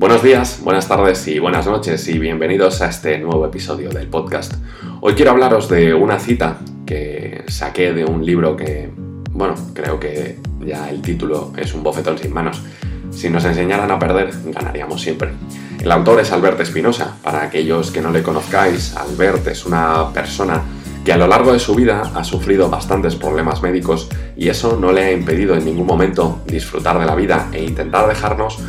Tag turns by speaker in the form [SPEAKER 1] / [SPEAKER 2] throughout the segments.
[SPEAKER 1] Buenos días, buenas tardes y buenas noches y bienvenidos a este nuevo episodio del podcast. Hoy quiero hablaros de una cita que saqué de un libro que, bueno, creo que ya el título es un bofetón sin manos. Si nos enseñaran a perder, ganaríamos siempre. El autor es Albert Espinosa. Para aquellos que no le conozcáis, Albert es una persona que a lo largo de su vida ha sufrido bastantes problemas médicos y eso no le ha impedido en ningún momento disfrutar de la vida e intentar dejarnos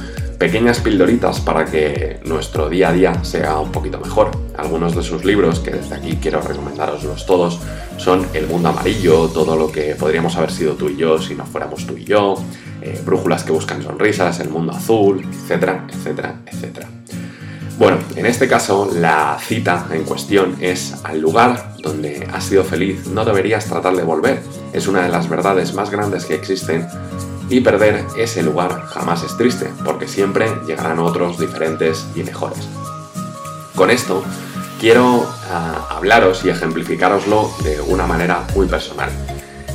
[SPEAKER 1] pequeñas pildoritas para que nuestro día a día sea un poquito mejor. Algunos de sus libros, que desde aquí quiero recomendaroslos todos, son El mundo amarillo, todo lo que podríamos haber sido tú y yo si no fuéramos tú y yo, eh, Brújulas que buscan sonrisas, El mundo azul, etcétera, etcétera, etcétera. Bueno, en este caso la cita en cuestión es al lugar donde has sido feliz no deberías tratar de volver. Es una de las verdades más grandes que existen y perder ese lugar jamás es triste, porque siempre llegarán otros diferentes y mejores. Con esto quiero ah, hablaros y ejemplificároslo de una manera muy personal.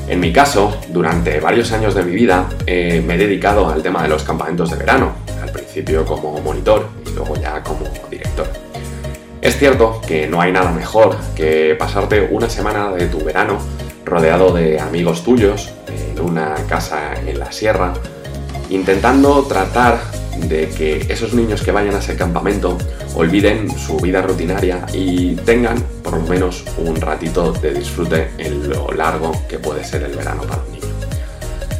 [SPEAKER 1] En mi caso, durante varios años de mi vida eh, me he dedicado al tema de los campamentos de verano, al principio como monitor y luego ya como director. Es cierto que no hay nada mejor que pasarte una semana de tu verano rodeado de amigos tuyos, en una casa en la sierra, intentando tratar de que esos niños que vayan a ese campamento olviden su vida rutinaria y tengan por lo menos un ratito de disfrute en lo largo que puede ser el verano para un niño.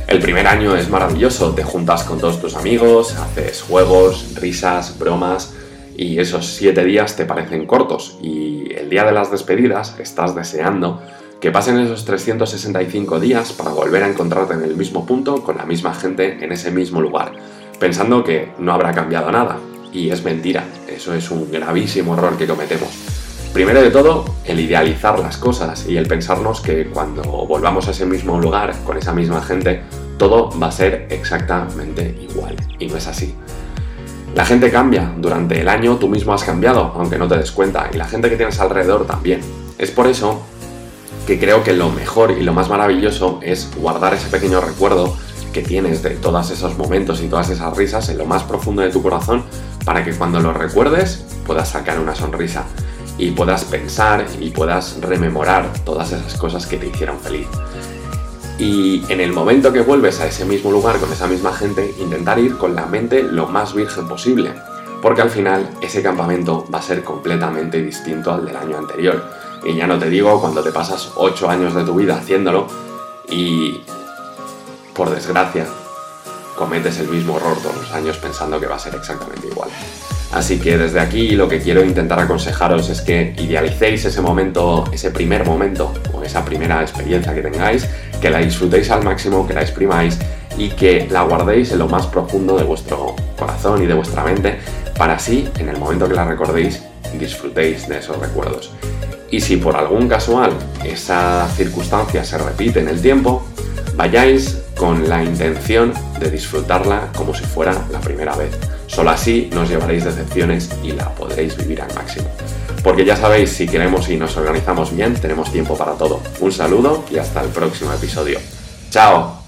[SPEAKER 1] El primer año es maravilloso, te juntas con todos tus amigos, haces juegos, risas, bromas y esos siete días te parecen cortos y el día de las despedidas estás deseando que pasen esos 365 días para volver a encontrarte en el mismo punto con la misma gente en ese mismo lugar, pensando que no habrá cambiado nada. Y es mentira, eso es un gravísimo error que cometemos. Primero de todo, el idealizar las cosas y el pensarnos que cuando volvamos a ese mismo lugar con esa misma gente, todo va a ser exactamente igual. Y no es así. La gente cambia, durante el año tú mismo has cambiado, aunque no te des cuenta, y la gente que tienes alrededor también. Es por eso que creo que lo mejor y lo más maravilloso es guardar ese pequeño recuerdo que tienes de todos esos momentos y todas esas risas en lo más profundo de tu corazón para que cuando lo recuerdes puedas sacar una sonrisa y puedas pensar y puedas rememorar todas esas cosas que te hicieron feliz. Y en el momento que vuelves a ese mismo lugar con esa misma gente, intentar ir con la mente lo más virgen posible, porque al final ese campamento va a ser completamente distinto al del año anterior y ya no te digo cuando te pasas 8 años de tu vida haciéndolo y, por desgracia, cometes el mismo error todos los años pensando que va a ser exactamente igual. Así que desde aquí lo que quiero intentar aconsejaros es que idealicéis ese momento, ese primer momento o esa primera experiencia que tengáis, que la disfrutéis al máximo, que la exprimáis y que la guardéis en lo más profundo de vuestro corazón y de vuestra mente para así, en el momento que la recordéis, disfrutéis de esos recuerdos. Y si por algún casual esa circunstancia se repite en el tiempo, vayáis con la intención de disfrutarla como si fuera la primera vez. Solo así nos llevaréis decepciones y la podréis vivir al máximo. Porque ya sabéis, si queremos y nos organizamos bien, tenemos tiempo para todo. Un saludo y hasta el próximo episodio. ¡Chao!